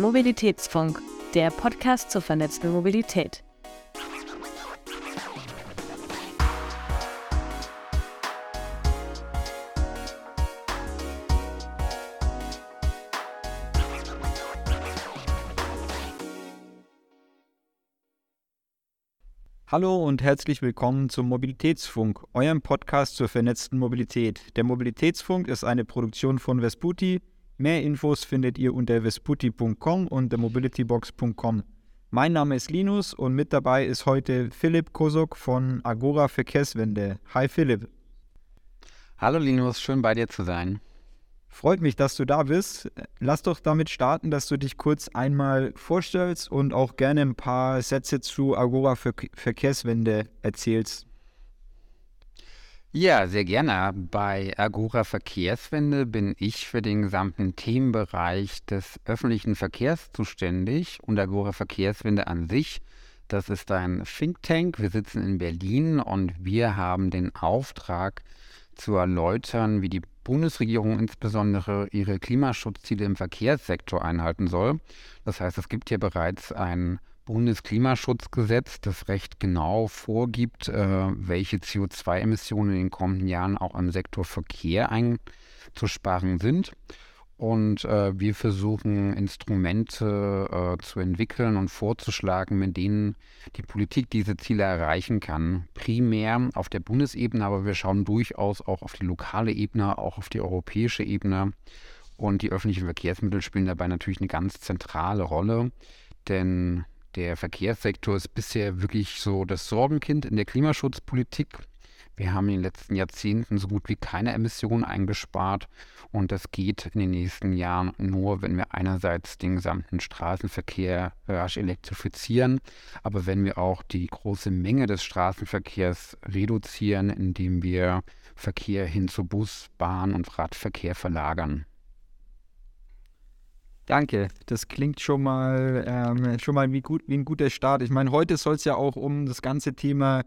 Mobilitätsfunk, der Podcast zur vernetzten Mobilität. Hallo und herzlich willkommen zum Mobilitätsfunk, eurem Podcast zur vernetzten Mobilität. Der Mobilitätsfunk ist eine Produktion von Vesputi. Mehr Infos findet ihr unter vesputi.com und themobilitybox.com. Mein Name ist Linus und mit dabei ist heute Philipp Kosok von Agora Verkehrswende. Hi Philipp. Hallo Linus, schön bei dir zu sein. Freut mich, dass du da bist. Lass doch damit starten, dass du dich kurz einmal vorstellst und auch gerne ein paar Sätze zu Agora Ver Verkehrswende erzählst. Ja, sehr gerne. Bei Agora Verkehrswende bin ich für den gesamten Themenbereich des öffentlichen Verkehrs zuständig und Agora Verkehrswende an sich. Das ist ein Think Tank. Wir sitzen in Berlin und wir haben den Auftrag zu erläutern, wie die Bundesregierung insbesondere ihre Klimaschutzziele im Verkehrssektor einhalten soll. Das heißt, es gibt hier bereits ein Bundesklimaschutzgesetz, das recht genau vorgibt, äh, welche CO2-Emissionen in den kommenden Jahren auch im Sektor Verkehr einzusparen sind. Und äh, wir versuchen Instrumente äh, zu entwickeln und vorzuschlagen, mit denen die Politik diese Ziele erreichen kann. Primär auf der Bundesebene, aber wir schauen durchaus auch auf die lokale Ebene, auch auf die europäische Ebene. Und die öffentlichen Verkehrsmittel spielen dabei natürlich eine ganz zentrale Rolle, denn der Verkehrssektor ist bisher wirklich so das Sorgenkind in der Klimaschutzpolitik. Wir haben in den letzten Jahrzehnten so gut wie keine Emissionen eingespart und das geht in den nächsten Jahren nur, wenn wir einerseits den gesamten Straßenverkehr rasch elektrifizieren, aber wenn wir auch die große Menge des Straßenverkehrs reduzieren, indem wir Verkehr hin zu Bus, Bahn und Radverkehr verlagern. Danke, das klingt schon mal, ähm, schon mal wie, gut, wie ein guter Start. Ich meine, heute soll es ja auch um das ganze Thema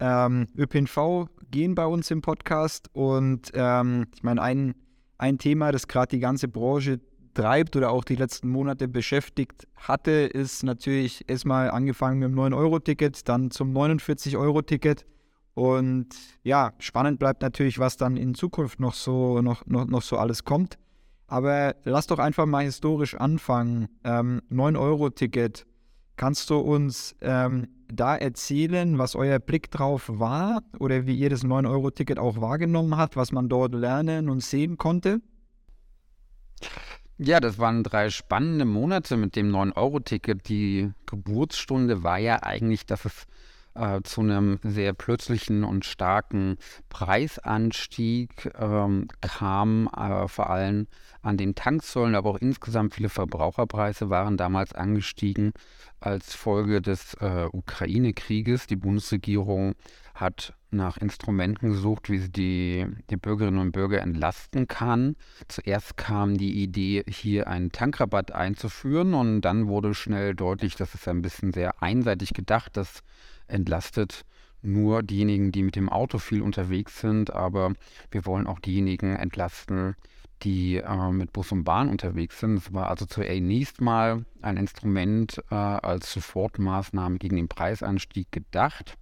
ähm, ÖPNV gehen bei uns im Podcast. Und ähm, ich meine, ein, ein Thema, das gerade die ganze Branche treibt oder auch die letzten Monate beschäftigt hatte, ist natürlich erstmal angefangen mit dem 9-Euro-Ticket, dann zum 49-Euro-Ticket. Und ja, spannend bleibt natürlich, was dann in Zukunft noch so, noch, noch, noch so alles kommt. Aber lass doch einfach mal historisch anfangen. Ähm, 9-Euro-Ticket. Kannst du uns ähm, da erzählen, was euer Blick drauf war oder wie ihr das 9-Euro-Ticket auch wahrgenommen habt, was man dort lernen und sehen konnte? Ja, das waren drei spannende Monate mit dem 9-Euro-Ticket. Die Geburtsstunde war ja eigentlich, es äh, zu einem sehr plötzlichen und starken Preisanstieg ähm, kam, äh, vor allem an den Tanksäulen, aber auch insgesamt viele Verbraucherpreise waren damals angestiegen als Folge des äh, Ukraine-Krieges. Die Bundesregierung hat nach Instrumenten gesucht, wie sie die, die, Bürgerinnen und Bürger entlasten kann. Zuerst kam die Idee, hier einen Tankrabatt einzuführen und dann wurde schnell deutlich, dass es ein bisschen sehr einseitig gedacht, dass entlastet nur diejenigen, die mit dem Auto viel unterwegs sind, aber wir wollen auch diejenigen entlasten, die äh, mit Bus und Bahn unterwegs sind. Es war also zunächst mal ein Instrument äh, als Sofortmaßnahme gegen den Preisanstieg gedacht.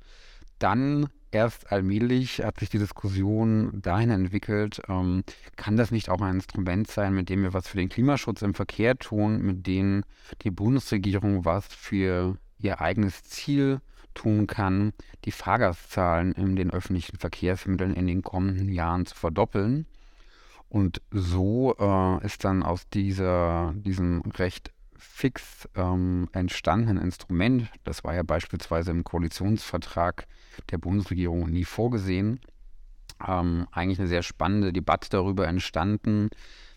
Dann erst allmählich hat sich die Diskussion dahin entwickelt, ähm, kann das nicht auch ein Instrument sein, mit dem wir was für den Klimaschutz im Verkehr tun, mit dem die Bundesregierung was für ihr eigenes Ziel tun kann, die Fahrgastzahlen in den öffentlichen Verkehrsmitteln in den kommenden Jahren zu verdoppeln. Und so äh, ist dann aus dieser, diesem recht fix ähm, entstandenen Instrument, das war ja beispielsweise im Koalitionsvertrag der Bundesregierung nie vorgesehen, ähm, eigentlich eine sehr spannende Debatte darüber entstanden,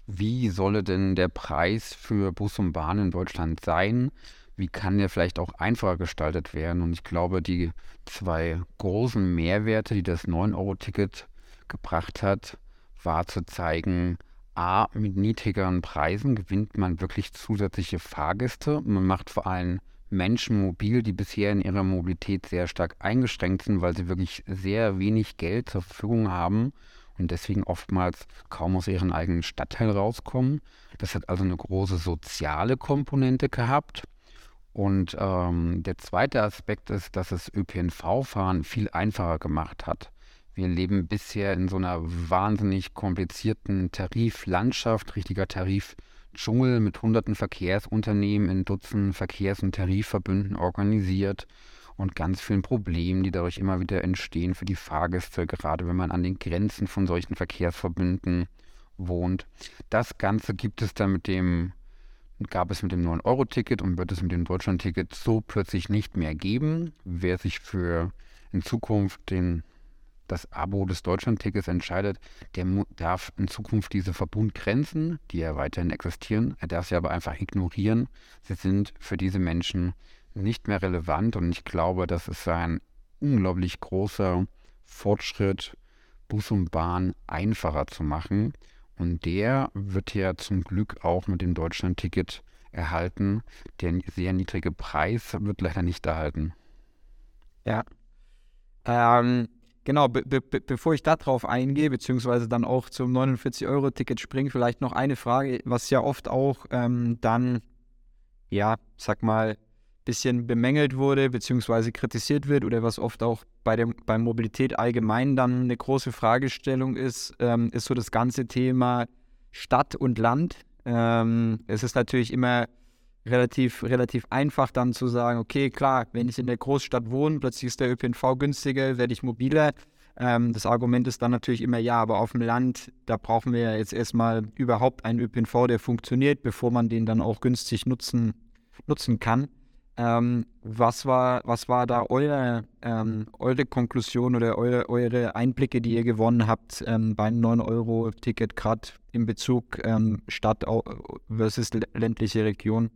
wie solle denn der Preis für Bus und Bahn in Deutschland sein? Wie kann der vielleicht auch einfacher gestaltet werden? Und ich glaube, die zwei großen Mehrwerte, die das 9-Euro-Ticket gebracht hat, war zu zeigen, A, mit niedrigeren Preisen gewinnt man wirklich zusätzliche Fahrgäste. Man macht vor allem Menschen mobil, die bisher in ihrer Mobilität sehr stark eingeschränkt sind, weil sie wirklich sehr wenig Geld zur Verfügung haben und deswegen oftmals kaum aus ihrem eigenen Stadtteil rauskommen. Das hat also eine große soziale Komponente gehabt. Und ähm, der zweite Aspekt ist, dass es ÖPNV-Fahren viel einfacher gemacht hat. Wir leben bisher in so einer wahnsinnig komplizierten Tariflandschaft, richtiger Tarifdschungel mit hunderten Verkehrsunternehmen in Dutzenden Verkehrs- und Tarifverbünden organisiert und ganz vielen Problemen, die dadurch immer wieder entstehen für die Fahrgäste, gerade wenn man an den Grenzen von solchen Verkehrsverbünden wohnt. Das Ganze gibt es dann mit dem gab es mit dem 9-Euro-Ticket und wird es mit dem Deutschland-Ticket so plötzlich nicht mehr geben. Wer sich für in Zukunft den, das Abo des Deutschland-Tickets entscheidet, der darf in Zukunft diese Verbundgrenzen, die ja weiterhin existieren, er darf sie aber einfach ignorieren. Sie sind für diese Menschen nicht mehr relevant und ich glaube, das ist ein unglaublich großer Fortschritt, Bus und Bahn einfacher zu machen. Und der wird ja zum Glück auch mit dem Deutschland-Ticket erhalten. Der sehr niedrige Preis wird leider nicht erhalten. Ja. Ähm, genau, be be bevor ich darauf eingehe, beziehungsweise dann auch zum 49-Euro-Ticket springe, vielleicht noch eine Frage, was ja oft auch ähm, dann, ja, sag mal, bisschen bemängelt wurde beziehungsweise kritisiert wird oder was oft auch bei der bei Mobilität allgemein dann eine große Fragestellung ist, ähm, ist so das ganze Thema Stadt und Land. Ähm, es ist natürlich immer relativ, relativ einfach dann zu sagen, okay, klar, wenn ich in der Großstadt wohne, plötzlich ist der ÖPNV günstiger, werde ich mobiler. Ähm, das Argument ist dann natürlich immer, ja, aber auf dem Land, da brauchen wir ja jetzt erstmal überhaupt einen ÖPNV, der funktioniert, bevor man den dann auch günstig nutzen, nutzen kann. Ähm, was, war, was war da eure, ähm, eure Konklusion oder eure, eure Einblicke, die ihr gewonnen habt ähm, beim 9-Euro-Ticket, gerade in Bezug ähm, Stadt versus ländliche Region?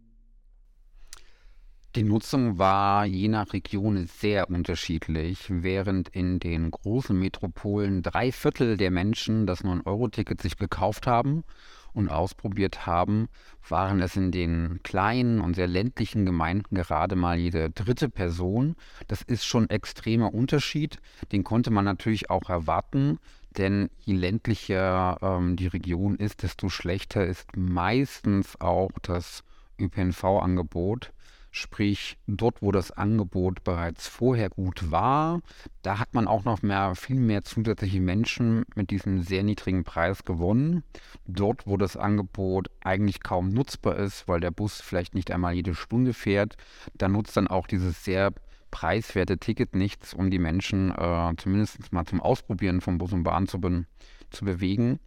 Die Nutzung war je nach Region sehr unterschiedlich. Während in den großen Metropolen drei Viertel der Menschen das 9-Euro-Ticket sich gekauft haben und ausprobiert haben, waren es in den kleinen und sehr ländlichen Gemeinden gerade mal jede dritte Person. Das ist schon ein extremer Unterschied. Den konnte man natürlich auch erwarten, denn je ländlicher ähm, die Region ist, desto schlechter ist meistens auch das ÖPNV-Angebot. Sprich, dort, wo das Angebot bereits vorher gut war, da hat man auch noch mehr, viel mehr zusätzliche Menschen mit diesem sehr niedrigen Preis gewonnen. Dort, wo das Angebot eigentlich kaum nutzbar ist, weil der Bus vielleicht nicht einmal jede Stunde fährt, da nutzt dann auch dieses sehr preiswerte Ticket nichts, um die Menschen äh, zumindest mal zum Ausprobieren von Bus und Bahn zu, be zu bewegen.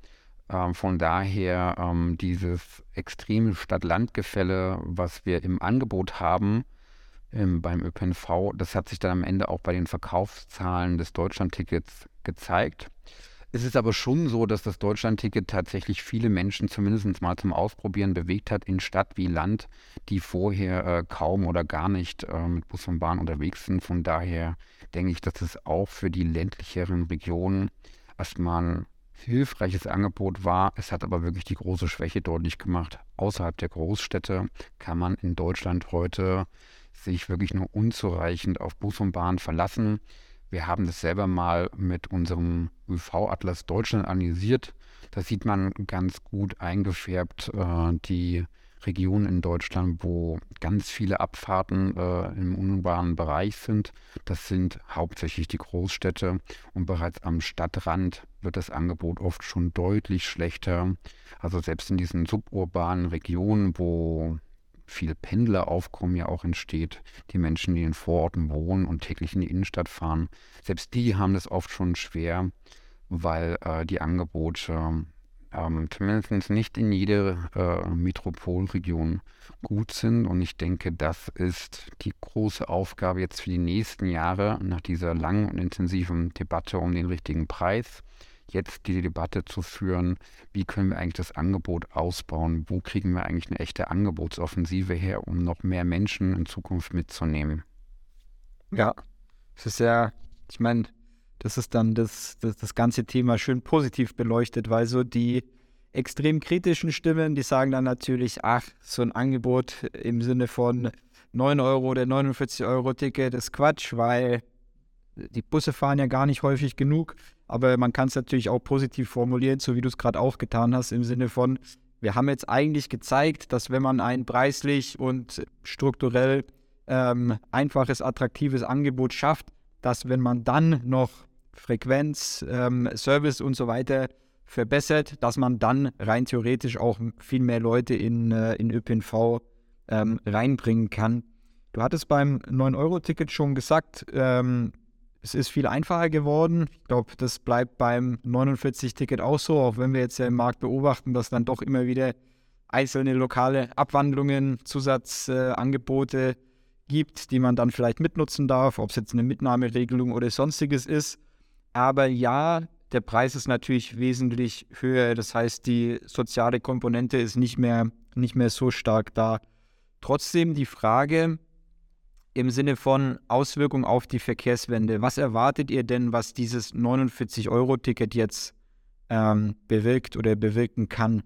Ähm, von daher ähm, dieses extreme Stadt-Land-Gefälle, was wir im Angebot haben ähm, beim ÖPNV, das hat sich dann am Ende auch bei den Verkaufszahlen des Deutschlandtickets gezeigt. Es ist aber schon so, dass das Deutschlandticket tatsächlich viele Menschen zumindest mal zum Ausprobieren bewegt hat in Stadt wie Land, die vorher äh, kaum oder gar nicht äh, mit Bus und Bahn unterwegs sind. Von daher denke ich, dass es auch für die ländlicheren Regionen erstmal hilfreiches Angebot war. Es hat aber wirklich die große Schwäche deutlich gemacht. Außerhalb der Großstädte kann man in Deutschland heute sich wirklich nur unzureichend auf Bus und Bahn verlassen. Wir haben das selber mal mit unserem ÖV-Atlas Deutschland analysiert. Da sieht man ganz gut eingefärbt äh, die Regionen in Deutschland, wo ganz viele Abfahrten äh, im unurbanen Bereich sind. Das sind hauptsächlich die Großstädte und bereits am Stadtrand wird das Angebot oft schon deutlich schlechter. Also selbst in diesen suburbanen Regionen, wo viel Pendleraufkommen ja auch entsteht, die Menschen, die in Vororten wohnen und täglich in die Innenstadt fahren, selbst die haben das oft schon schwer, weil äh, die Angebote ähm, zumindest nicht in jeder äh, Metropolregion gut sind. Und ich denke, das ist die große Aufgabe jetzt für die nächsten Jahre nach dieser langen und intensiven Debatte um den richtigen Preis. Jetzt die Debatte zu führen, wie können wir eigentlich das Angebot ausbauen, wo kriegen wir eigentlich eine echte Angebotsoffensive her, um noch mehr Menschen in Zukunft mitzunehmen. Ja, es ist ja, ich meine, das ist dann das, das, das ganze Thema schön positiv beleuchtet, weil so die extrem kritischen Stimmen, die sagen dann natürlich, ach, so ein Angebot im Sinne von 9 Euro oder 49 Euro Ticket ist Quatsch, weil die Busse fahren ja gar nicht häufig genug, aber man kann es natürlich auch positiv formulieren, so wie du es gerade auch getan hast, im Sinne von, wir haben jetzt eigentlich gezeigt, dass wenn man ein preislich und strukturell ähm, einfaches, attraktives Angebot schafft, dass wenn man dann noch Frequenz, ähm, Service und so weiter verbessert, dass man dann rein theoretisch auch viel mehr Leute in, äh, in ÖPNV ähm, reinbringen kann. Du hattest beim 9-Euro-Ticket schon gesagt, ähm, es ist viel einfacher geworden. Ich glaube, das bleibt beim 49-Ticket auch so, auch wenn wir jetzt ja im Markt beobachten, dass dann doch immer wieder einzelne lokale Abwandlungen, Zusatzangebote äh, gibt, die man dann vielleicht mitnutzen darf, ob es jetzt eine Mitnahmeregelung oder sonstiges ist. Aber ja, der Preis ist natürlich wesentlich höher. Das heißt, die soziale Komponente ist nicht mehr, nicht mehr so stark da. Trotzdem die Frage, im Sinne von Auswirkungen auf die Verkehrswende. Was erwartet ihr denn, was dieses 49-Euro-Ticket jetzt ähm, bewirkt oder bewirken kann?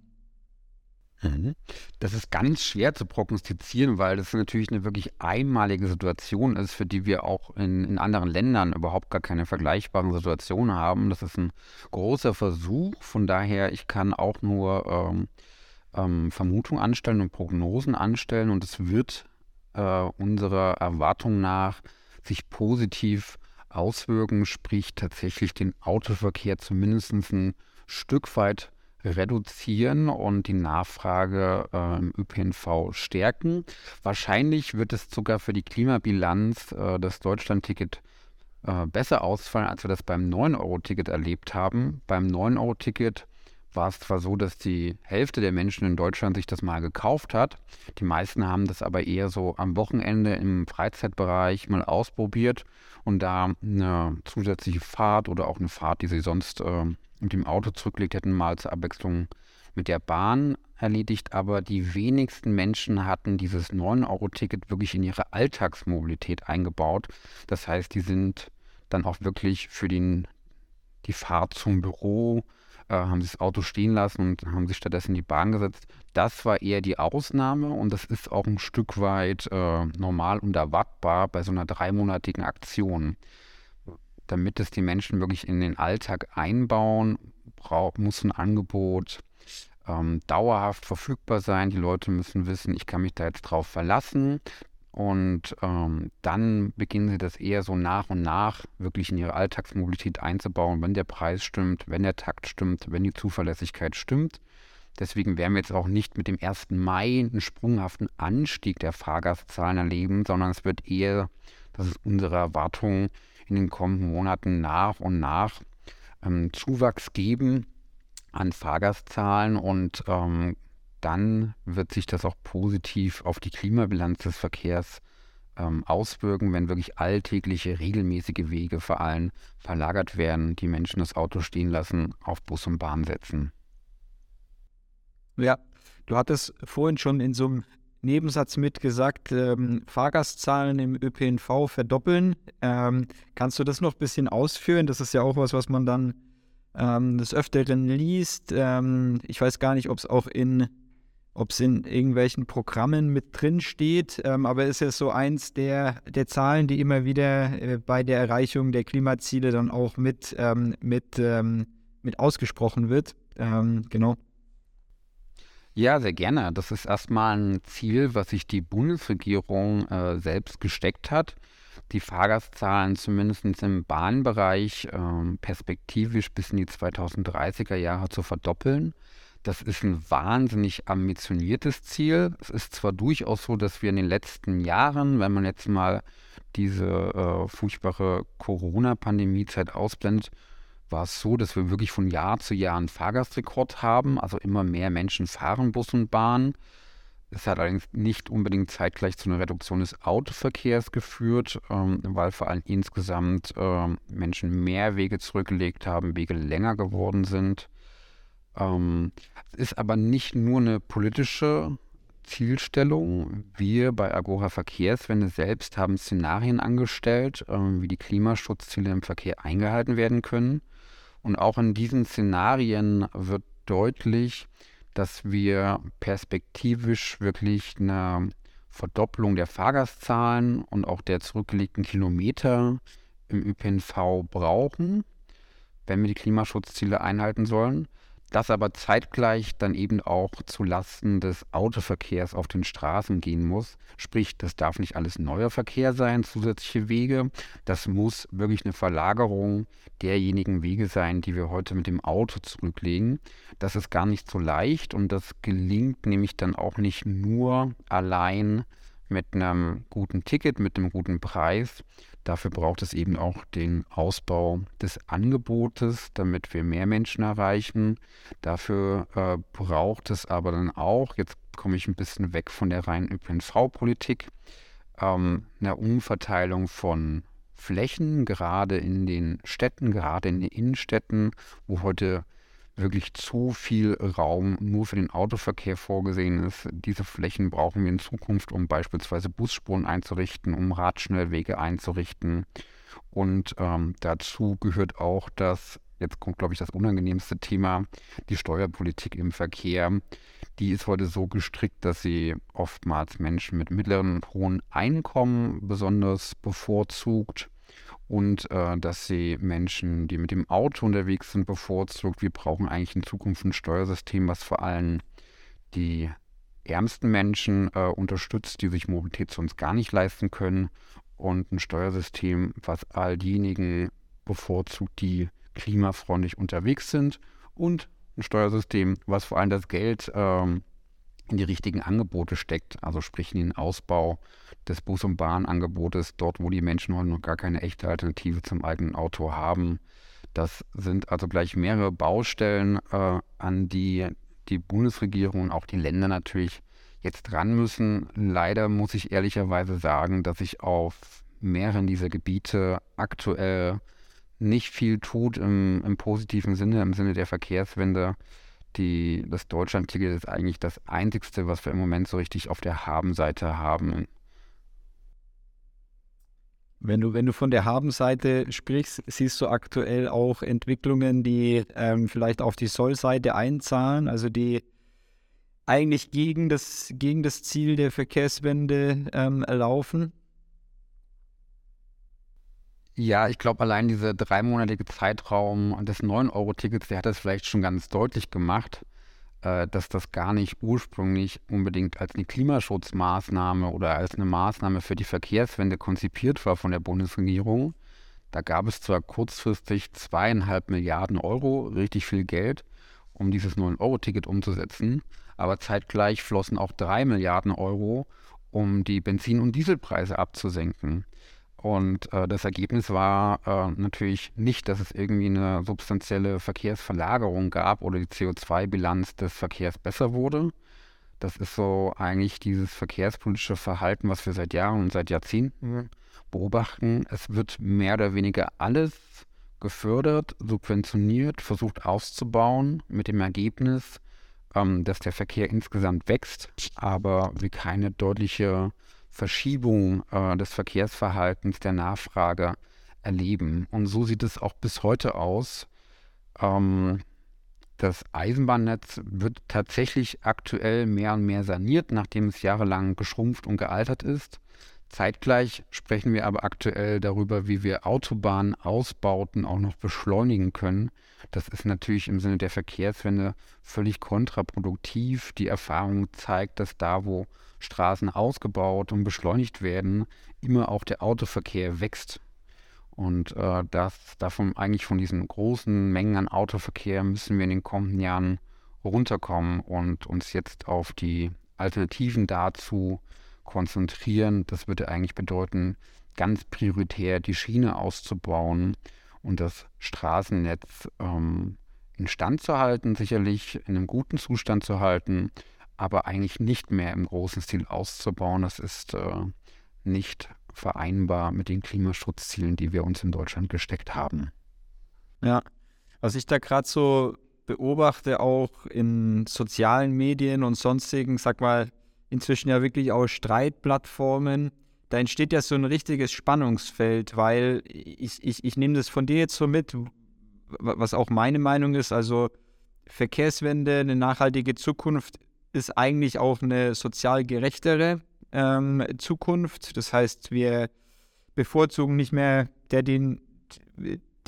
Mhm. Das ist ganz schwer zu prognostizieren, weil das natürlich eine wirklich einmalige Situation ist, für die wir auch in, in anderen Ländern überhaupt gar keine vergleichbaren Situationen haben. Das ist ein großer Versuch. Von daher, ich kann auch nur ähm, ähm, Vermutungen anstellen und Prognosen anstellen und es wird äh, unserer Erwartung nach sich positiv auswirken, sprich tatsächlich den Autoverkehr zumindest ein Stück weit reduzieren und die Nachfrage äh, im ÖPNV stärken. Wahrscheinlich wird es sogar für die Klimabilanz äh, das Deutschlandticket äh, besser ausfallen, als wir das beim 9-Euro-Ticket erlebt haben. Beim 9-Euro-Ticket war es zwar so, dass die Hälfte der Menschen in Deutschland sich das mal gekauft hat. Die meisten haben das aber eher so am Wochenende im Freizeitbereich mal ausprobiert und da eine zusätzliche Fahrt oder auch eine Fahrt, die sie sonst äh, mit dem Auto zurücklegt hätten, mal zur Abwechslung mit der Bahn erledigt. Aber die wenigsten Menschen hatten dieses 9-Euro-Ticket wirklich in ihre Alltagsmobilität eingebaut. Das heißt, die sind dann auch wirklich für den, die Fahrt zum Büro, äh, haben sie das Auto stehen lassen und haben sich stattdessen in die Bahn gesetzt. Das war eher die Ausnahme und das ist auch ein Stück weit äh, normal und erwartbar bei so einer dreimonatigen Aktion. Damit es die Menschen wirklich in den Alltag einbauen, muss ein Angebot ähm, dauerhaft verfügbar sein. Die Leute müssen wissen, ich kann mich da jetzt drauf verlassen. Und ähm, dann beginnen sie das eher so nach und nach wirklich in ihre Alltagsmobilität einzubauen, wenn der Preis stimmt, wenn der Takt stimmt, wenn die Zuverlässigkeit stimmt. Deswegen werden wir jetzt auch nicht mit dem 1. Mai einen sprunghaften Anstieg der Fahrgastzahlen erleben, sondern es wird eher, das ist unsere Erwartung, in den kommenden Monaten nach und nach ähm, Zuwachs geben an Fahrgastzahlen und ähm, dann wird sich das auch positiv auf die Klimabilanz des Verkehrs ähm, auswirken, wenn wirklich alltägliche, regelmäßige Wege vor allem verlagert werden, die Menschen das Auto stehen lassen, auf Bus und Bahn setzen. Ja, du hattest vorhin schon in so einem Nebensatz mitgesagt, ähm, Fahrgastzahlen im ÖPNV verdoppeln. Ähm, kannst du das noch ein bisschen ausführen? Das ist ja auch was, was man dann ähm, des Öfteren liest. Ähm, ich weiß gar nicht, ob es auch in ob es in irgendwelchen Programmen mit drin steht, ähm, aber ist ja so eins der, der Zahlen, die immer wieder äh, bei der Erreichung der Klimaziele dann auch mit, ähm, mit, ähm, mit ausgesprochen wird. Ähm, genau. Ja, sehr gerne. Das ist erstmal ein Ziel, was sich die Bundesregierung äh, selbst gesteckt hat, die Fahrgastzahlen zumindest im Bahnbereich äh, perspektivisch bis in die 2030er Jahre zu verdoppeln. Das ist ein wahnsinnig ambitioniertes Ziel. Es ist zwar durchaus so, dass wir in den letzten Jahren, wenn man jetzt mal diese äh, furchtbare Corona-Pandemie-Zeit ausblendet, war es so, dass wir wirklich von Jahr zu Jahr einen Fahrgastrekord haben. Also immer mehr Menschen fahren Bus und Bahn. Es hat allerdings nicht unbedingt zeitgleich zu einer Reduktion des Autoverkehrs geführt, ähm, weil vor allem insgesamt äh, Menschen mehr Wege zurückgelegt haben, Wege länger geworden sind. Ähm, es ist aber nicht nur eine politische Zielstellung. Wir bei Agora Verkehrswende selbst haben Szenarien angestellt, ähm, wie die Klimaschutzziele im Verkehr eingehalten werden können. Und auch in diesen Szenarien wird deutlich, dass wir perspektivisch wirklich eine Verdopplung der Fahrgastzahlen und auch der zurückgelegten Kilometer im ÖPNV brauchen, wenn wir die Klimaschutzziele einhalten sollen das aber zeitgleich dann eben auch zu Lasten des Autoverkehrs auf den Straßen gehen muss. Sprich, das darf nicht alles neuer Verkehr sein, zusätzliche Wege. Das muss wirklich eine Verlagerung derjenigen Wege sein, die wir heute mit dem Auto zurücklegen. Das ist gar nicht so leicht und das gelingt nämlich dann auch nicht nur allein mit einem guten Ticket, mit einem guten Preis. Dafür braucht es eben auch den Ausbau des Angebotes, damit wir mehr Menschen erreichen. Dafür äh, braucht es aber dann auch, jetzt komme ich ein bisschen weg von der reinen ÖPNV-Politik, ähm, eine Umverteilung von Flächen, gerade in den Städten, gerade in den Innenstädten, wo heute wirklich zu viel Raum nur für den Autoverkehr vorgesehen ist. Diese Flächen brauchen wir in Zukunft, um beispielsweise Busspuren einzurichten, um Radschnellwege einzurichten. Und ähm, dazu gehört auch das, jetzt kommt, glaube ich, das unangenehmste Thema, die Steuerpolitik im Verkehr. Die ist heute so gestrickt, dass sie oftmals Menschen mit mittleren und hohen Einkommen besonders bevorzugt und äh, dass sie Menschen, die mit dem Auto unterwegs sind, bevorzugt. Wir brauchen eigentlich in Zukunft ein Steuersystem, was vor allem die ärmsten Menschen äh, unterstützt, die sich Mobilität sonst gar nicht leisten können und ein Steuersystem, was all diejenigen bevorzugt, die klimafreundlich unterwegs sind und ein Steuersystem, was vor allem das Geld ähm, in die richtigen Angebote steckt, also sprich in den Ausbau des Bus- und Bahnangebotes, dort wo die Menschen heute noch gar keine echte Alternative zum eigenen Auto haben. Das sind also gleich mehrere Baustellen, äh, an die die Bundesregierung und auch die Länder natürlich jetzt dran müssen. Leider muss ich ehrlicherweise sagen, dass sich auf mehreren dieser Gebiete aktuell nicht viel tut im, im positiven Sinne, im Sinne der Verkehrswende die, das Deutschland-Ticket ist eigentlich das Einzigste, was wir im Moment so richtig auf der Haben-Seite haben. Wenn du, wenn du von der Haben-Seite sprichst, siehst du aktuell auch Entwicklungen, die ähm, vielleicht auf die Soll-Seite einzahlen, also die eigentlich gegen das, gegen das Ziel der Verkehrswende ähm, laufen? Ja, ich glaube, allein dieser dreimonatige Zeitraum des 9-Euro-Tickets, der hat das vielleicht schon ganz deutlich gemacht, äh, dass das gar nicht ursprünglich unbedingt als eine Klimaschutzmaßnahme oder als eine Maßnahme für die Verkehrswende konzipiert war von der Bundesregierung. Da gab es zwar kurzfristig zweieinhalb Milliarden Euro, richtig viel Geld, um dieses 9-Euro-Ticket umzusetzen, aber zeitgleich flossen auch drei Milliarden Euro, um die Benzin- und Dieselpreise abzusenken. Und äh, das Ergebnis war äh, natürlich nicht, dass es irgendwie eine substanzielle Verkehrsverlagerung gab oder die CO2-Bilanz des Verkehrs besser wurde. Das ist so eigentlich dieses verkehrspolitische Verhalten, was wir seit Jahren und seit Jahrzehnten beobachten. Es wird mehr oder weniger alles gefördert, subventioniert, versucht auszubauen mit dem Ergebnis, ähm, dass der Verkehr insgesamt wächst, aber wir keine deutliche Verschiebung äh, des Verkehrsverhaltens der Nachfrage erleben. Und so sieht es auch bis heute aus. Ähm, das Eisenbahnnetz wird tatsächlich aktuell mehr und mehr saniert, nachdem es jahrelang geschrumpft und gealtert ist. Zeitgleich sprechen wir aber aktuell darüber, wie wir Autobahnausbauten auch noch beschleunigen können. Das ist natürlich im Sinne der Verkehrswende völlig kontraproduktiv. Die Erfahrung zeigt, dass da, wo Straßen ausgebaut und beschleunigt werden, immer auch der Autoverkehr wächst. Und äh, das, davon eigentlich von diesen großen Mengen an Autoverkehr müssen wir in den kommenden Jahren runterkommen und uns jetzt auf die Alternativen dazu konzentrieren. Das würde eigentlich bedeuten, ganz prioritär die Schiene auszubauen und das Straßennetz ähm, instand zu halten, sicherlich in einem guten Zustand zu halten, aber eigentlich nicht mehr im großen Stil auszubauen. Das ist äh, nicht vereinbar mit den Klimaschutzzielen, die wir uns in Deutschland gesteckt haben. Ja, was ich da gerade so beobachte, auch in sozialen Medien und sonstigen, sag mal, inzwischen ja wirklich auch Streitplattformen, da entsteht ja so ein richtiges Spannungsfeld, weil ich, ich, ich nehme das von dir jetzt so mit, was auch meine Meinung ist, also Verkehrswende, eine nachhaltige Zukunft ist eigentlich auch eine sozial gerechtere ähm, Zukunft. Das heißt, wir bevorzugen nicht mehr der, den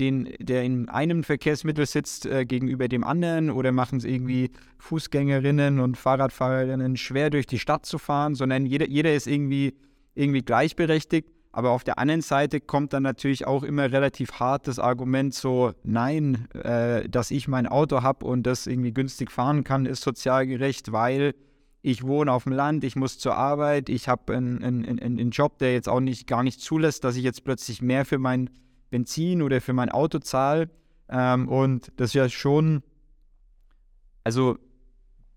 den, der in einem Verkehrsmittel sitzt, äh, gegenüber dem anderen oder machen es irgendwie Fußgängerinnen und Fahrradfahrerinnen schwer durch die Stadt zu fahren, sondern jeder, jeder ist irgendwie, irgendwie gleichberechtigt. Aber auf der anderen Seite kommt dann natürlich auch immer relativ hart das Argument so, nein, äh, dass ich mein Auto habe und das irgendwie günstig fahren kann, ist sozial gerecht, weil ich wohne auf dem Land, ich muss zur Arbeit, ich habe einen, einen, einen Job, der jetzt auch nicht gar nicht zulässt, dass ich jetzt plötzlich mehr für mein Benzin oder für mein Auto zahle. Ähm, und das ist ja schon, also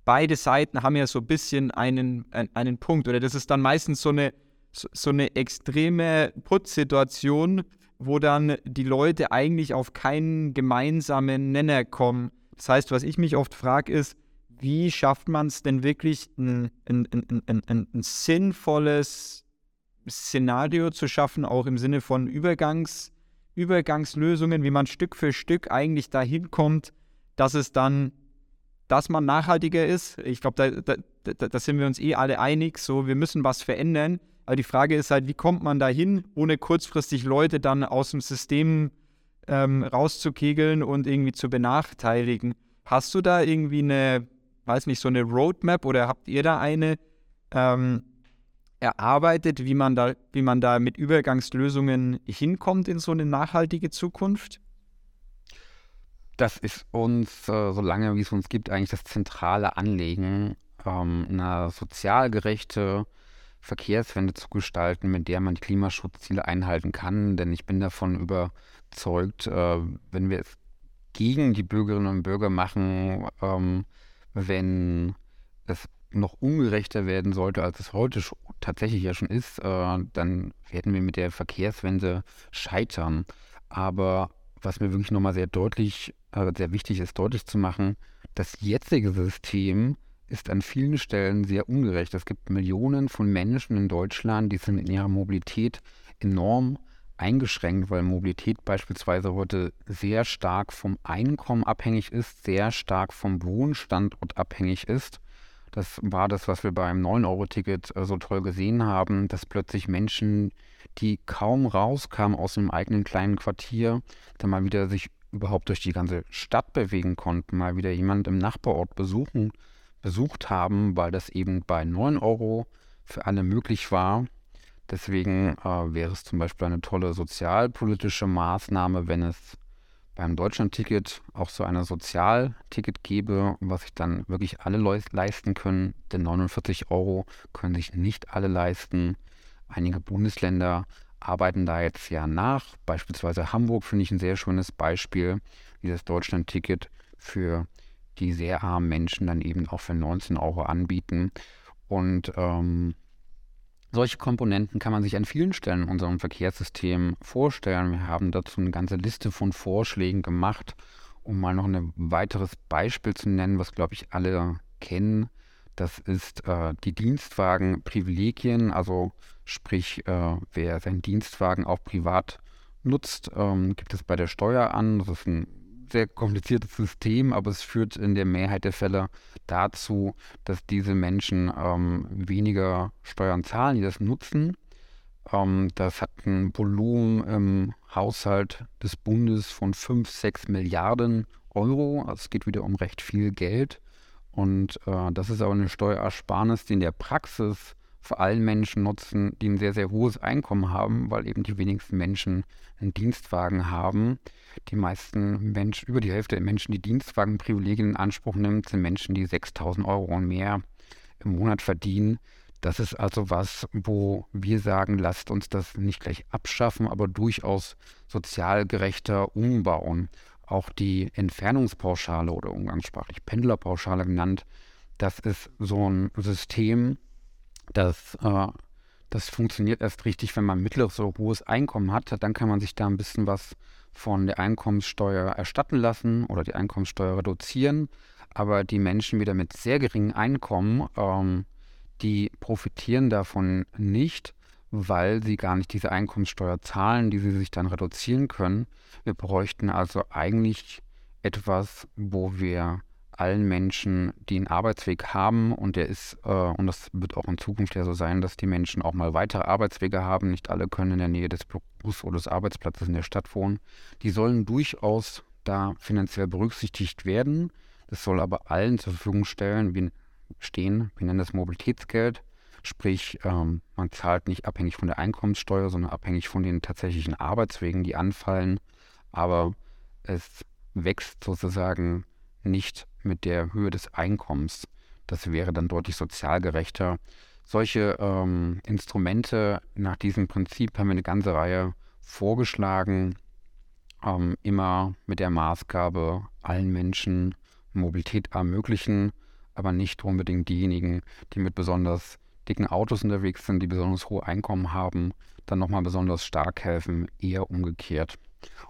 beide Seiten haben ja so ein bisschen einen, einen Punkt. Oder das ist dann meistens so eine, so, eine extreme Putzsituation, wo dann die Leute eigentlich auf keinen gemeinsamen Nenner kommen. Das heißt, was ich mich oft frage, ist, wie schafft man es denn wirklich, ein, ein, ein, ein, sinnvolles Szenario zu schaffen, auch im Sinne von Übergangs, Übergangslösungen, wie man Stück für Stück eigentlich dahin kommt, dass es dann, dass man nachhaltiger ist. Ich glaube, da, da, da, sind wir uns eh alle einig, so wir müssen was verändern. Aber die Frage ist halt, wie kommt man dahin, ohne kurzfristig Leute dann aus dem System ähm, rauszukegeln und irgendwie zu benachteiligen. Hast du da irgendwie eine weiß nicht, so eine Roadmap oder habt ihr da eine ähm, erarbeitet, wie man, da, wie man da mit Übergangslösungen hinkommt in so eine nachhaltige Zukunft? Das ist uns, äh, solange wie es uns gibt, eigentlich das zentrale Anliegen, ähm, eine sozial gerechte Verkehrswende zu gestalten, mit der man die Klimaschutzziele einhalten kann. Denn ich bin davon überzeugt, äh, wenn wir es gegen die Bürgerinnen und Bürger machen, ähm, wenn es noch ungerechter werden sollte, als es heute tatsächlich ja schon ist, äh, dann werden wir mit der Verkehrswende scheitern. Aber was mir wirklich nochmal sehr deutlich, äh, sehr wichtig ist, deutlich zu machen, das jetzige System ist an vielen Stellen sehr ungerecht. Es gibt Millionen von Menschen in Deutschland, die sind in ihrer Mobilität enorm eingeschränkt, weil Mobilität beispielsweise heute sehr stark vom Einkommen abhängig ist, sehr stark vom Wohnstandort abhängig ist. Das war das, was wir beim 9-Euro-Ticket äh, so toll gesehen haben, dass plötzlich Menschen, die kaum rauskamen aus dem eigenen kleinen Quartier, dann mal wieder sich überhaupt durch die ganze Stadt bewegen konnten, mal wieder jemand im Nachbarort besuchen, besucht haben, weil das eben bei 9 Euro für alle möglich war. Deswegen äh, wäre es zum Beispiel eine tolle sozialpolitische Maßnahme, wenn es beim Deutschlandticket auch so eine Sozialticket gäbe, was sich dann wirklich alle leisten können. Denn 49 Euro können sich nicht alle leisten. Einige Bundesländer arbeiten da jetzt ja nach. Beispielsweise Hamburg finde ich ein sehr schönes Beispiel, wie das Deutschlandticket für die sehr armen Menschen dann eben auch für 19 Euro anbieten. Und ähm, solche Komponenten kann man sich an vielen Stellen in unserem Verkehrssystem vorstellen. Wir haben dazu eine ganze Liste von Vorschlägen gemacht, um mal noch ein weiteres Beispiel zu nennen, was, glaube ich, alle kennen. Das ist äh, die Dienstwagenprivilegien, also sprich, äh, wer seinen Dienstwagen auch privat nutzt, ähm, gibt es bei der Steuer an. Das ist ein sehr kompliziertes System, aber es führt in der Mehrheit der Fälle dazu, dass diese Menschen ähm, weniger Steuern zahlen, die das nutzen. Ähm, das hat ein Volumen im Haushalt des Bundes von 5, 6 Milliarden Euro. Also es geht wieder um recht viel Geld. Und äh, das ist aber eine Steuerersparnis, die in der Praxis vor allen Menschen nutzen, die ein sehr, sehr hohes Einkommen haben, weil eben die wenigsten Menschen einen Dienstwagen haben. Die meisten Menschen, über die Hälfte der Menschen, die Dienstwagenprivilegien in Anspruch nimmt, sind Menschen, die 6000 Euro und mehr im Monat verdienen. Das ist also was, wo wir sagen, lasst uns das nicht gleich abschaffen, aber durchaus sozial gerechter umbauen. Auch die Entfernungspauschale oder umgangssprachlich Pendlerpauschale genannt, das ist so ein System, das, äh, das funktioniert erst richtig, wenn man mittleres oder hohes Einkommen hat. Dann kann man sich da ein bisschen was von der Einkommenssteuer erstatten lassen oder die Einkommenssteuer reduzieren. Aber die Menschen wieder mit sehr geringem Einkommen, ähm, die profitieren davon nicht, weil sie gar nicht diese Einkommenssteuer zahlen, die sie sich dann reduzieren können. Wir bräuchten also eigentlich etwas, wo wir allen Menschen, die einen Arbeitsweg haben und der ist, äh, und das wird auch in Zukunft ja so sein, dass die Menschen auch mal weitere Arbeitswege haben. Nicht alle können in der Nähe des Bus- oder des Arbeitsplatzes in der Stadt wohnen. Die sollen durchaus da finanziell berücksichtigt werden. Das soll aber allen zur Verfügung stellen, wie, stehen. Wir nennen das Mobilitätsgeld. Sprich, ähm, man zahlt nicht abhängig von der Einkommenssteuer, sondern abhängig von den tatsächlichen Arbeitswegen, die anfallen. Aber es wächst sozusagen nicht mit der Höhe des Einkommens. Das wäre dann deutlich sozial gerechter. Solche ähm, Instrumente nach diesem Prinzip haben wir eine ganze Reihe vorgeschlagen, ähm, immer mit der Maßgabe, allen Menschen Mobilität ermöglichen, aber nicht unbedingt diejenigen, die mit besonders dicken Autos unterwegs sind, die besonders hohe Einkommen haben, dann nochmal besonders stark helfen, eher umgekehrt.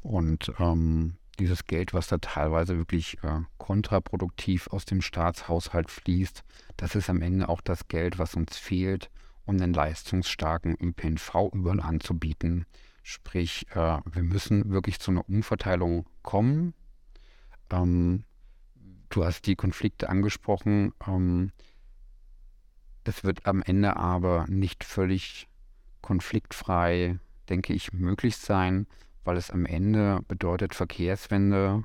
Und ähm, dieses Geld, was da teilweise wirklich äh, kontraproduktiv aus dem Staatshaushalt fließt, das ist am Ende auch das Geld, was uns fehlt, um den leistungsstarken ÖPNV überall anzubieten. Sprich, äh, wir müssen wirklich zu einer Umverteilung kommen. Ähm, du hast die Konflikte angesprochen. Ähm, das wird am Ende aber nicht völlig konfliktfrei, denke ich, möglich sein, weil es am Ende bedeutet Verkehrswende,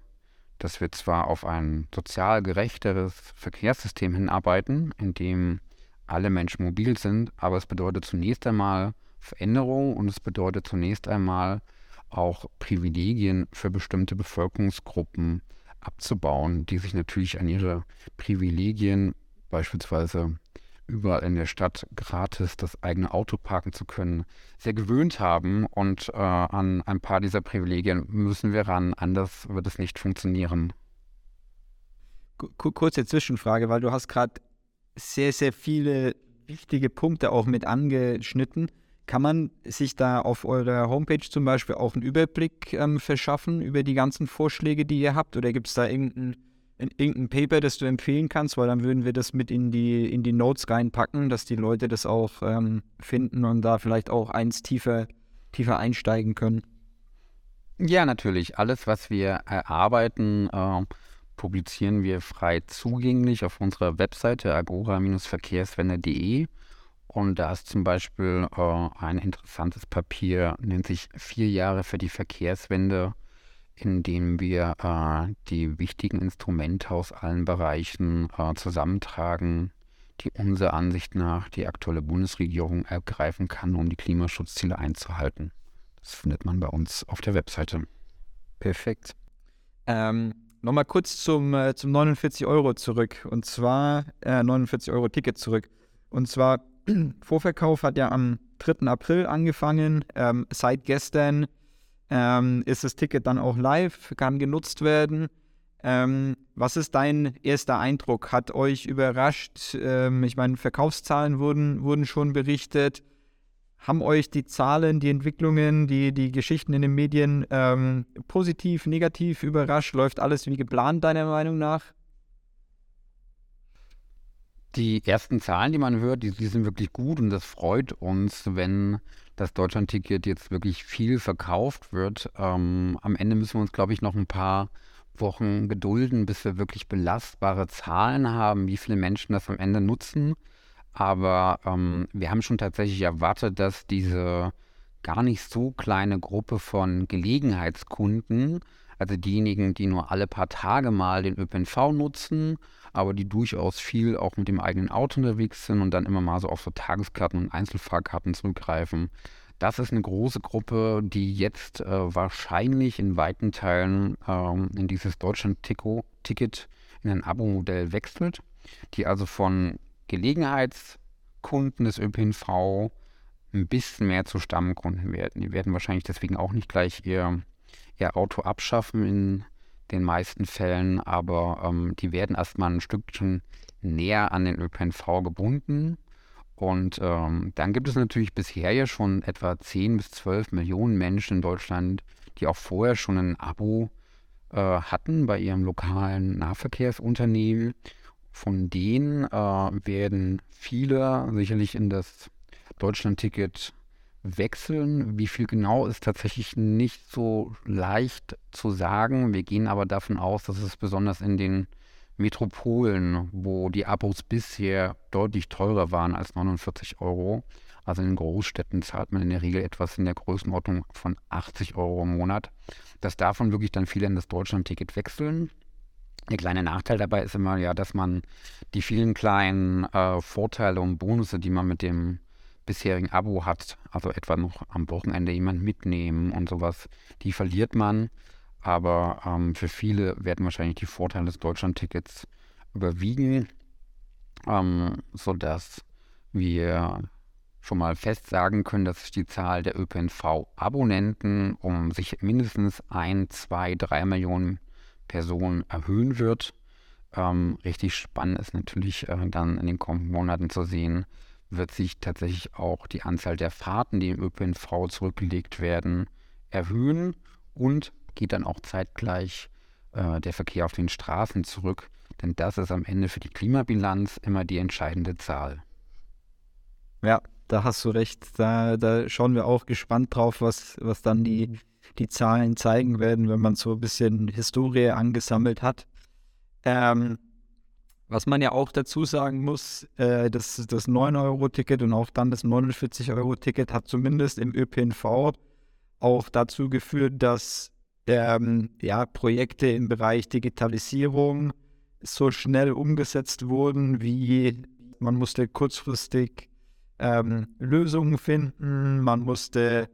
dass wir zwar auf ein sozial gerechteres Verkehrssystem hinarbeiten, in dem alle Menschen mobil sind, aber es bedeutet zunächst einmal Veränderung und es bedeutet zunächst einmal auch Privilegien für bestimmte Bevölkerungsgruppen abzubauen, die sich natürlich an ihre Privilegien beispielsweise überall in der Stadt gratis das eigene Auto parken zu können, sehr gewöhnt haben. Und äh, an ein paar dieser Privilegien müssen wir ran, anders wird es nicht funktionieren. Kurze Zwischenfrage, weil du hast gerade sehr, sehr viele wichtige Punkte auch mit angeschnitten. Kann man sich da auf eurer Homepage zum Beispiel auch einen Überblick ähm, verschaffen über die ganzen Vorschläge, die ihr habt? Oder gibt es da irgendeinen irgendein Paper, das du empfehlen kannst, weil dann würden wir das mit in die, in die Notes reinpacken, dass die Leute das auch ähm, finden und da vielleicht auch eins tiefer, tiefer einsteigen können. Ja, natürlich. Alles, was wir erarbeiten, äh, publizieren wir frei zugänglich auf unserer Webseite agora-verkehrswende.de. Und da ist zum Beispiel äh, ein interessantes Papier, nennt sich Vier Jahre für die Verkehrswende indem wir äh, die wichtigen Instrumente aus allen Bereichen äh, zusammentragen, die unserer Ansicht nach die aktuelle Bundesregierung ergreifen kann, um die Klimaschutzziele einzuhalten. Das findet man bei uns auf der Webseite. Perfekt. Ähm, Nochmal kurz zum, äh, zum 49 Euro zurück. Und zwar äh, 49 Euro Ticket zurück. Und zwar Vorverkauf hat ja am 3. April angefangen. Ähm, seit gestern ähm, ist das Ticket dann auch live, kann genutzt werden. Ähm, was ist dein erster Eindruck? Hat euch überrascht? Ähm, ich meine, Verkaufszahlen wurden, wurden schon berichtet. Haben euch die Zahlen, die Entwicklungen, die, die Geschichten in den Medien ähm, positiv, negativ überrascht? Läuft alles wie geplant, deiner Meinung nach? Die ersten Zahlen, die man hört, die, die sind wirklich gut und das freut uns, wenn das Deutschlandticket jetzt wirklich viel verkauft wird. Ähm, am Ende müssen wir uns, glaube ich, noch ein paar Wochen gedulden, bis wir wirklich belastbare Zahlen haben, wie viele Menschen das am Ende nutzen. Aber ähm, wir haben schon tatsächlich erwartet, dass diese gar nicht so kleine Gruppe von Gelegenheitskunden, also diejenigen, die nur alle paar Tage mal den ÖPNV nutzen, aber die durchaus viel auch mit dem eigenen Auto unterwegs sind und dann immer mal so auf so Tageskarten und Einzelfahrkarten zurückgreifen. Das ist eine große Gruppe, die jetzt äh, wahrscheinlich in weiten Teilen ähm, in dieses Deutschland-Ticket in ein Abo-Modell wechselt, die also von Gelegenheitskunden des ÖPNV ein bisschen mehr zu Stammkunden werden. Die werden wahrscheinlich deswegen auch nicht gleich ihr, ihr Auto abschaffen in den meisten Fällen, aber ähm, die werden erstmal ein Stückchen näher an den ÖPNV gebunden. Und ähm, dann gibt es natürlich bisher ja schon etwa 10 bis 12 Millionen Menschen in Deutschland, die auch vorher schon ein Abo äh, hatten bei ihrem lokalen Nahverkehrsunternehmen. Von denen äh, werden viele sicherlich in das Deutschlandticket wechseln. Wie viel genau ist tatsächlich nicht so leicht zu sagen. Wir gehen aber davon aus, dass es besonders in den Metropolen, wo die Abos bisher deutlich teurer waren als 49 Euro. Also in den Großstädten zahlt man in der Regel etwas in der Größenordnung von 80 Euro im Monat. Dass davon wirklich dann viele in das Deutschland-Ticket wechseln. Der kleine Nachteil dabei ist immer ja, dass man die vielen kleinen äh, Vorteile und Bonusse, die man mit dem bisherigen Abo hat, also etwa noch am Wochenende jemand mitnehmen und sowas, die verliert man. Aber ähm, für viele werden wahrscheinlich die Vorteile des Deutschland-Tickets überwiegen, ähm, sodass wir schon mal fest sagen können, dass sich die Zahl der ÖPNV-Abonnenten um sich mindestens ein, zwei, drei Millionen Personen erhöhen wird. Ähm, richtig spannend ist natürlich äh, dann in den kommenden Monaten zu sehen, wird sich tatsächlich auch die Anzahl der Fahrten, die im ÖPNV zurückgelegt werden, erhöhen und geht dann auch zeitgleich äh, der Verkehr auf den Straßen zurück. Denn das ist am Ende für die Klimabilanz immer die entscheidende Zahl. Ja, da hast du recht. Da, da schauen wir auch gespannt drauf, was, was dann die, die Zahlen zeigen werden, wenn man so ein bisschen Historie angesammelt hat. Ähm, was man ja auch dazu sagen muss, äh, das, das 9-Euro-Ticket und auch dann das 49-Euro-Ticket hat zumindest im ÖPNV auch dazu geführt, dass ähm, ja, Projekte im Bereich Digitalisierung so schnell umgesetzt wurden, wie man musste kurzfristig ähm, Lösungen finden, man musste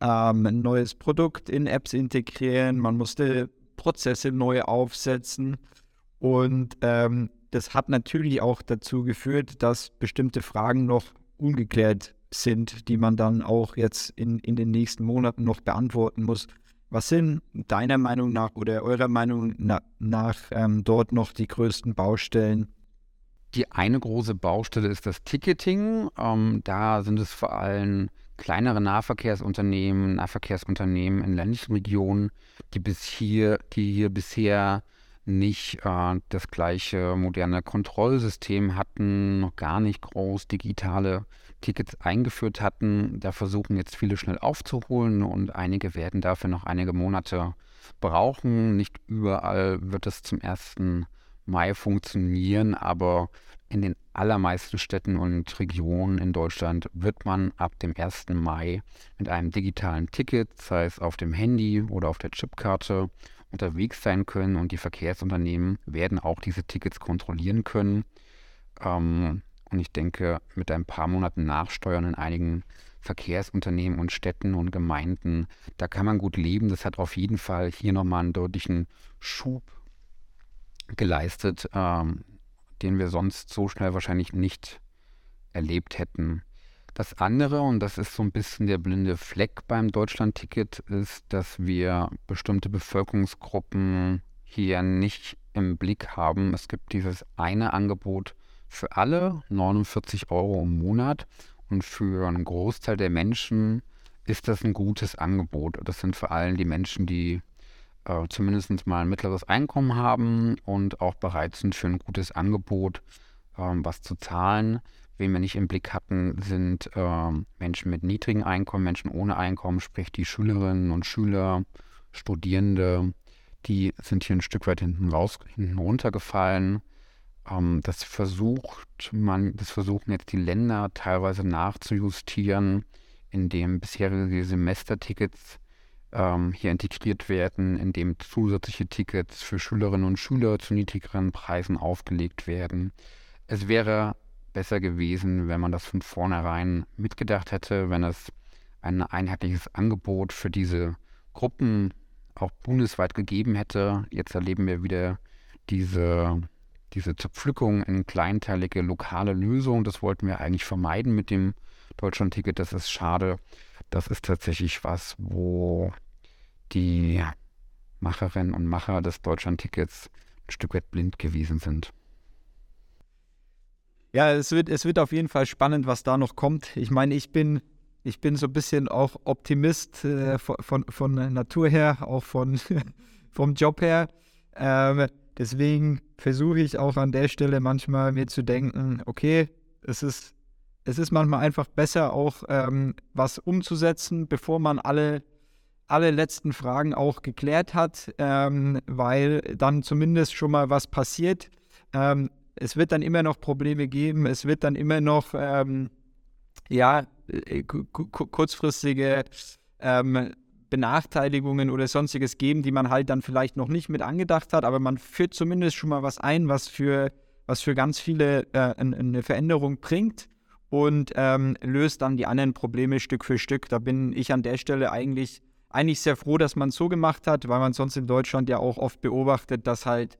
ähm, ein neues Produkt in Apps integrieren, man musste Prozesse neu aufsetzen und ähm, das hat natürlich auch dazu geführt, dass bestimmte Fragen noch ungeklärt sind, die man dann auch jetzt in, in den nächsten Monaten noch beantworten muss. Was sind deiner Meinung nach oder eurer Meinung na, nach ähm, dort noch die größten Baustellen? Die eine große Baustelle ist das Ticketing. Ähm, da sind es vor allem kleinere Nahverkehrsunternehmen, Nahverkehrsunternehmen in ländlichen Regionen, die bis hier, die hier bisher nicht äh, das gleiche moderne Kontrollsystem hatten, noch gar nicht groß digitale Tickets eingeführt hatten. Da versuchen jetzt viele schnell aufzuholen und einige werden dafür noch einige Monate brauchen. Nicht überall wird es zum 1. Mai funktionieren, aber in den allermeisten Städten und Regionen in Deutschland wird man ab dem 1. Mai mit einem digitalen Ticket, sei es auf dem Handy oder auf der Chipkarte, unterwegs sein können und die Verkehrsunternehmen werden auch diese Tickets kontrollieren können. Ähm, und ich denke, mit ein paar Monaten Nachsteuern in einigen Verkehrsunternehmen und Städten und Gemeinden, da kann man gut leben. Das hat auf jeden Fall hier nochmal einen deutlichen Schub geleistet, ähm, den wir sonst so schnell wahrscheinlich nicht erlebt hätten. Das andere, und das ist so ein bisschen der blinde Fleck beim Deutschland-Ticket, ist, dass wir bestimmte Bevölkerungsgruppen hier nicht im Blick haben. Es gibt dieses eine Angebot für alle, 49 Euro im Monat. Und für einen Großteil der Menschen ist das ein gutes Angebot. Das sind vor allem die Menschen, die äh, zumindest mal ein mittleres Einkommen haben und auch bereit sind für ein gutes Angebot ähm, was zu zahlen. Wen wir nicht im Blick hatten, sind äh, Menschen mit niedrigen Einkommen, Menschen ohne Einkommen, sprich die Schülerinnen und Schüler, Studierende, die sind hier ein Stück weit hinten raus, hinten runtergefallen. Ähm, das versucht man, das versuchen jetzt die Länder teilweise nachzujustieren, indem bisherige Semestertickets ähm, hier integriert werden, indem zusätzliche Tickets für Schülerinnen und Schüler zu niedrigeren Preisen aufgelegt werden. Es wäre besser gewesen, wenn man das von vornherein mitgedacht hätte, wenn es ein einheitliches Angebot für diese Gruppen auch bundesweit gegeben hätte. Jetzt erleben wir wieder diese, diese Zerpflückung in kleinteilige lokale Lösungen. Das wollten wir eigentlich vermeiden mit dem Deutschland-Ticket. Das ist schade. Das ist tatsächlich was, wo die Macherinnen und Macher des Deutschland-Tickets ein Stück weit blind gewesen sind. Ja, es wird, es wird auf jeden Fall spannend, was da noch kommt. Ich meine, ich bin, ich bin so ein bisschen auch Optimist äh, von, von, Natur her, auch von, vom Job her. Ähm, deswegen versuche ich auch an der Stelle manchmal mir zu denken, okay, es ist, es ist manchmal einfach besser, auch ähm, was umzusetzen, bevor man alle, alle letzten Fragen auch geklärt hat, ähm, weil dann zumindest schon mal was passiert Ähm, es wird dann immer noch Probleme geben, es wird dann immer noch ähm, ja, äh, kurzfristige ähm, Benachteiligungen oder sonstiges geben, die man halt dann vielleicht noch nicht mit angedacht hat, aber man führt zumindest schon mal was ein, was für, was für ganz viele äh, eine Veränderung bringt und ähm, löst dann die anderen Probleme Stück für Stück. Da bin ich an der Stelle eigentlich, eigentlich sehr froh, dass man es so gemacht hat, weil man sonst in Deutschland ja auch oft beobachtet, dass halt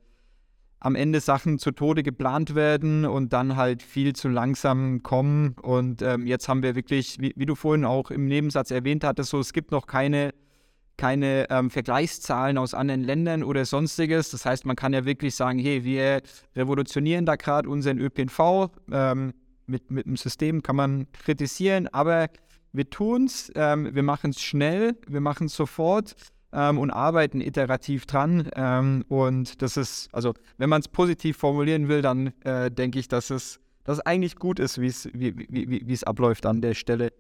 am Ende Sachen zu Tode geplant werden und dann halt viel zu langsam kommen. Und ähm, jetzt haben wir wirklich, wie, wie, du vorhin auch im Nebensatz erwähnt hattest, so es gibt noch keine, keine ähm, Vergleichszahlen aus anderen Ländern oder sonstiges. Das heißt, man kann ja wirklich sagen, hey, wir revolutionieren da gerade unseren ÖPNV. Ähm, mit, mit dem System kann man kritisieren, aber wir tun es, ähm, wir machen es schnell, wir machen es sofort ähm, und arbeiten iterativ dran. Ähm, und das ist, also wenn man es positiv formulieren will, dann äh, denke ich, dass es, dass es eigentlich gut ist, wie, wie, wie, wie es abläuft an der Stelle.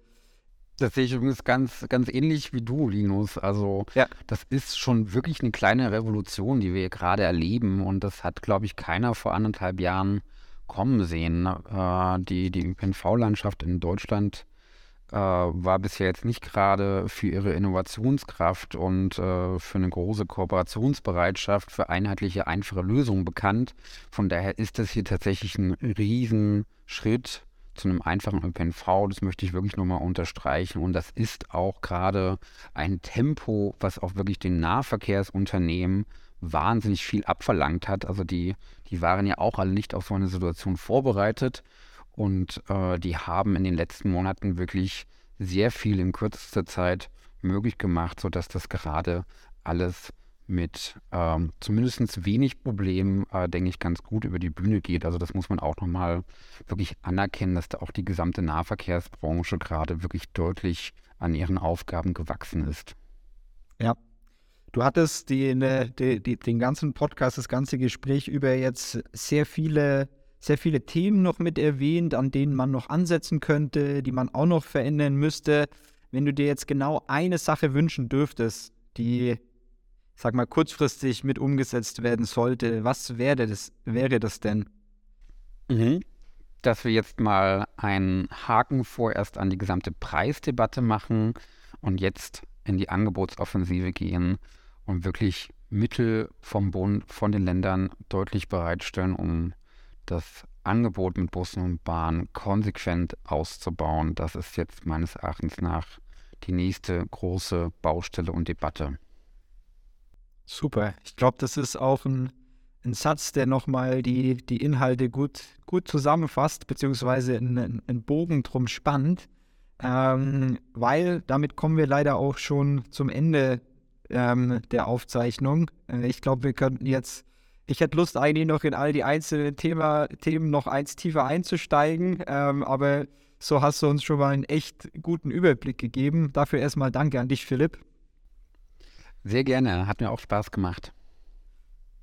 Das sehe ich übrigens ganz, ganz ähnlich wie du, Linus. Also ja. das ist schon wirklich eine kleine Revolution, die wir gerade erleben. Und das hat, glaube ich, keiner vor anderthalb Jahren kommen sehen. Äh, die die ÖPNV-Landschaft in Deutschland äh, war bisher jetzt nicht gerade für ihre Innovationskraft und äh, für eine große Kooperationsbereitschaft für einheitliche, einfache Lösungen bekannt. Von daher ist das hier tatsächlich ein Riesenschritt zu einem einfachen ÖPNV. Das möchte ich wirklich nochmal unterstreichen. Und das ist auch gerade ein Tempo, was auch wirklich den Nahverkehrsunternehmen wahnsinnig viel abverlangt hat. Also die, die waren ja auch alle nicht auf so eine Situation vorbereitet. Und äh, die haben in den letzten Monaten wirklich sehr viel in kürzester Zeit möglich gemacht, sodass das gerade alles mit ähm, zumindest wenig Problemen, äh, denke ich, ganz gut über die Bühne geht. Also das muss man auch nochmal wirklich anerkennen, dass da auch die gesamte Nahverkehrsbranche gerade wirklich deutlich an ihren Aufgaben gewachsen ist. Ja. Du hattest die, ne, die, die, den ganzen Podcast, das ganze Gespräch über jetzt sehr viele sehr viele Themen noch mit erwähnt, an denen man noch ansetzen könnte, die man auch noch verändern müsste. Wenn du dir jetzt genau eine Sache wünschen dürftest, die, sag mal, kurzfristig mit umgesetzt werden sollte, was wäre das, wäre das denn? Mhm. Dass wir jetzt mal einen Haken vorerst an die gesamte Preisdebatte machen und jetzt in die Angebotsoffensive gehen und wirklich Mittel vom Bund, von den Ländern deutlich bereitstellen, um das Angebot mit Bussen und Bahnen konsequent auszubauen. Das ist jetzt meines Erachtens nach die nächste große Baustelle und Debatte. Super. Ich glaube, das ist auch ein, ein Satz, der nochmal die, die Inhalte gut, gut zusammenfasst, beziehungsweise einen, einen Bogen drum spannt. Ähm, weil damit kommen wir leider auch schon zum Ende ähm, der Aufzeichnung. Äh, ich glaube, wir könnten jetzt ich hätte Lust, eigentlich noch in all die einzelnen Thema, Themen noch eins tiefer einzusteigen, ähm, aber so hast du uns schon mal einen echt guten Überblick gegeben. Dafür erstmal danke an dich, Philipp. Sehr gerne, hat mir auch Spaß gemacht.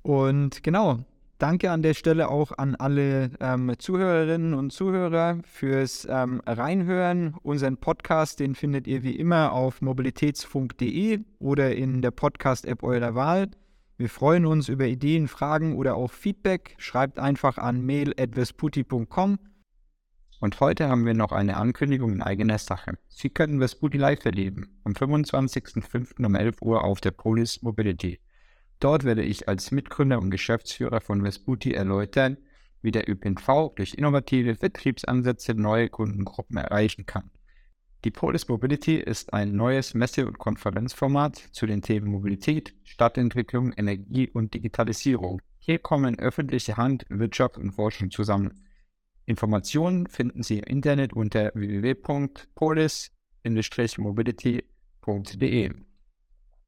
Und genau, danke an der Stelle auch an alle ähm, Zuhörerinnen und Zuhörer fürs ähm, Reinhören. Unseren Podcast, den findet ihr wie immer auf mobilitätsfunk.de oder in der Podcast-App eurer Wahl. Wir freuen uns über Ideen, Fragen oder auch Feedback. Schreibt einfach an mail.vesputi.com. Und heute haben wir noch eine Ankündigung in eigener Sache. Sie können Vesputi live erleben, am 25.05. um 11 Uhr auf der Polis Mobility. Dort werde ich als Mitgründer und Geschäftsführer von Vesputi erläutern, wie der ÖPNV durch innovative Vertriebsansätze neue Kundengruppen erreichen kann. Die Polis Mobility ist ein neues Messe- und Konferenzformat zu den Themen Mobilität, Stadtentwicklung, Energie und Digitalisierung. Hier kommen öffentliche Hand, Wirtschaft und Forschung zusammen. Informationen finden Sie im Internet unter www.polis-mobility.de.